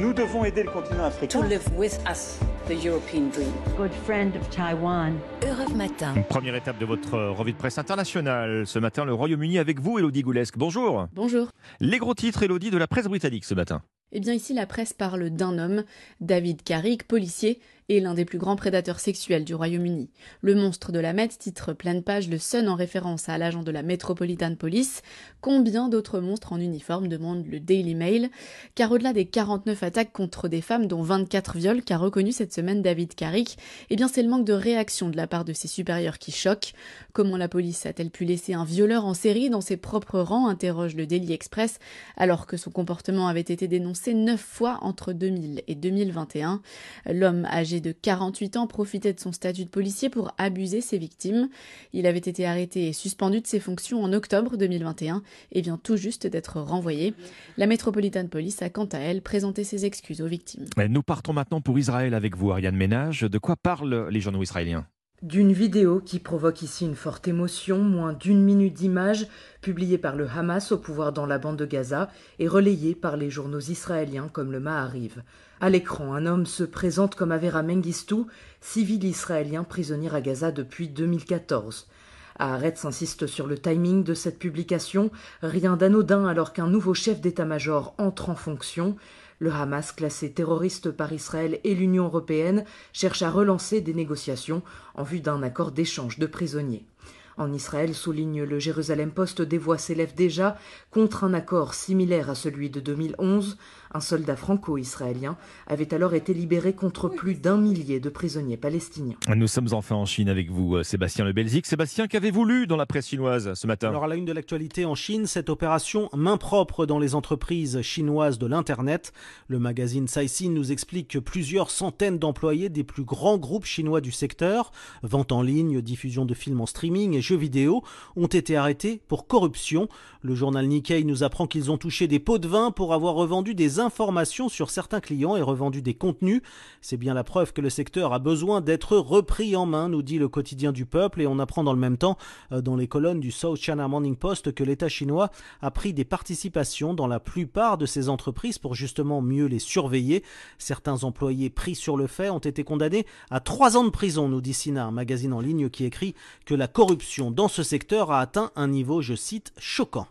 Nous devons aider le continent africain. To live with us the European dream. Good friend of Taiwan. Europe Matin. Première étape de votre revue de presse internationale. Ce matin, le Royaume-Uni avec vous, Elodie Goulesque. Bonjour. Bonjour. Les gros titres, Elodie, de la presse britannique ce matin. Eh bien ici la presse parle d'un homme, David Carrick, policier et l'un des plus grands prédateurs sexuels du Royaume-Uni. Le monstre de la Met titre pleine page le Sun en référence à l'agent de la Metropolitan Police. Combien d'autres monstres en uniforme demande le Daily Mail Car au-delà des 49 attaques contre des femmes dont 24 viols qu'a reconnu cette semaine David Carrick, eh bien c'est le manque de réaction de la part de ses supérieurs qui choque. Comment la police a-t-elle pu laisser un violeur en série dans ses propres rangs interroge le Daily Express alors que son comportement avait été dénoncé neuf fois entre 2000 et 2021. L'homme âgé de 48 ans profitait de son statut de policier pour abuser ses victimes. Il avait été arrêté et suspendu de ses fonctions en octobre 2021 et vient tout juste d'être renvoyé. La Metropolitan Police a quant à elle présenté ses excuses aux victimes. Nous partons maintenant pour Israël avec vous, Ariane Ménage. De quoi parlent les journaux israéliens? D'une vidéo qui provoque ici une forte émotion, moins d'une minute d'image, publiée par le Hamas au pouvoir dans la bande de Gaza et relayée par les journaux israéliens comme le Ma'ariv. À l'écran, un homme se présente comme Avera Mengistu, civil israélien prisonnier à Gaza depuis 2014. Haaretz insiste sur le timing de cette publication, rien d'anodin alors qu'un nouveau chef d'état-major entre en fonction. Le Hamas, classé terroriste par Israël et l'Union européenne, cherche à relancer des négociations en vue d'un accord d'échange de prisonniers. En Israël, souligne le Jérusalem Post, des voix s'élèvent déjà contre un accord similaire à celui de 2011. Un soldat franco-israélien avait alors été libéré contre plus d'un millier de prisonniers palestiniens. Nous sommes enfin en Chine avec vous, Sébastien Le Belzic. Sébastien, qu'avez-vous lu dans la presse chinoise ce matin? Alors à la une de l'actualité en Chine, cette opération main propre dans les entreprises chinoises de l'Internet. Le magazine Caixin nous explique que plusieurs centaines d'employés des plus grands groupes chinois du secteur, vente en ligne, diffusion de films en streaming et jeux vidéo, ont été arrêtés pour corruption. Le journal Nikkei nous apprend qu'ils ont touché des pots de vin pour avoir revendu des informations sur certains clients et revendu des contenus. C'est bien la preuve que le secteur a besoin d'être repris en main, nous dit le quotidien du peuple, et on apprend dans le même temps euh, dans les colonnes du South China Morning Post que l'État chinois a pris des participations dans la plupart de ces entreprises pour justement mieux les surveiller. Certains employés pris sur le fait ont été condamnés à trois ans de prison, nous dit Sina, un magazine en ligne qui écrit que la corruption dans ce secteur a atteint un niveau, je cite, choquant.